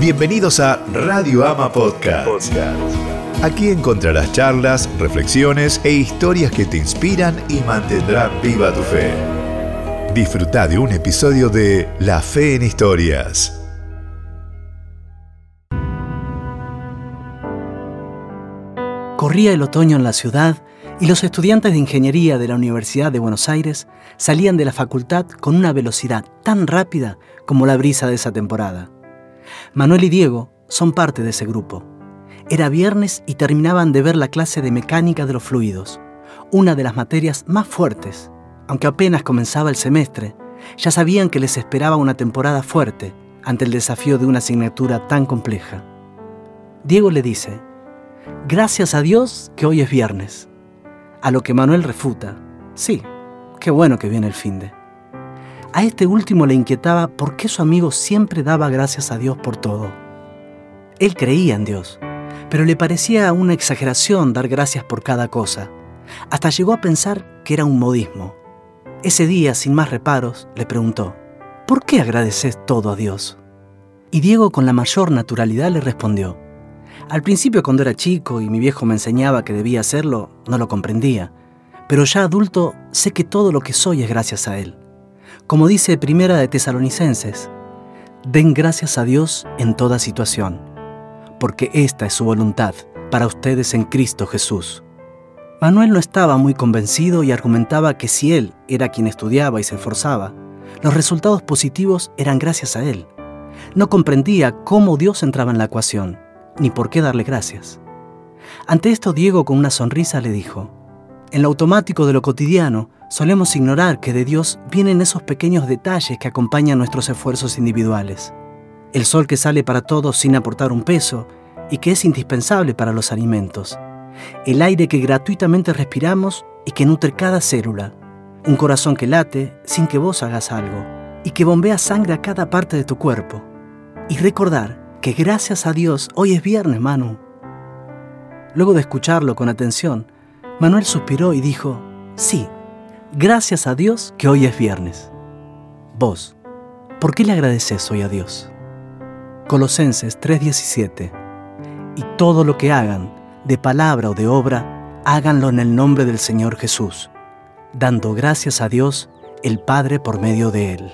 Bienvenidos a Radio Ama Podcast. Aquí encontrarás charlas, reflexiones e historias que te inspiran y mantendrán viva tu fe. Disfruta de un episodio de La Fe en Historias. Corría el otoño en la ciudad y los estudiantes de ingeniería de la Universidad de Buenos Aires salían de la facultad con una velocidad tan rápida como la brisa de esa temporada. Manuel y Diego son parte de ese grupo. Era viernes y terminaban de ver la clase de mecánica de los fluidos, una de las materias más fuertes. Aunque apenas comenzaba el semestre, ya sabían que les esperaba una temporada fuerte ante el desafío de una asignatura tan compleja. Diego le dice, gracias a Dios que hoy es viernes. A lo que Manuel refuta, sí, qué bueno que viene el fin de. A este último le inquietaba por qué su amigo siempre daba gracias a Dios por todo. Él creía en Dios, pero le parecía una exageración dar gracias por cada cosa. Hasta llegó a pensar que era un modismo. Ese día, sin más reparos, le preguntó, ¿por qué agradeces todo a Dios? Y Diego con la mayor naturalidad le respondió, al principio cuando era chico y mi viejo me enseñaba que debía hacerlo, no lo comprendía, pero ya adulto sé que todo lo que soy es gracias a Él. Como dice Primera de Tesalonicenses, den gracias a Dios en toda situación, porque esta es su voluntad para ustedes en Cristo Jesús. Manuel no estaba muy convencido y argumentaba que si él era quien estudiaba y se esforzaba, los resultados positivos eran gracias a él. No comprendía cómo Dios entraba en la ecuación, ni por qué darle gracias. Ante esto Diego con una sonrisa le dijo, en lo automático de lo cotidiano, solemos ignorar que de Dios vienen esos pequeños detalles que acompañan nuestros esfuerzos individuales. El sol que sale para todos sin aportar un peso y que es indispensable para los alimentos. El aire que gratuitamente respiramos y que nutre cada célula. Un corazón que late sin que vos hagas algo y que bombea sangre a cada parte de tu cuerpo. Y recordar que gracias a Dios hoy es viernes, Manu. Luego de escucharlo con atención, Manuel suspiró y dijo, sí, Gracias a Dios que hoy es viernes. Vos, ¿por qué le agradeces hoy a Dios? Colosenses 3:17. Y todo lo que hagan, de palabra o de obra, háganlo en el nombre del Señor Jesús, dando gracias a Dios, el Padre por medio de Él.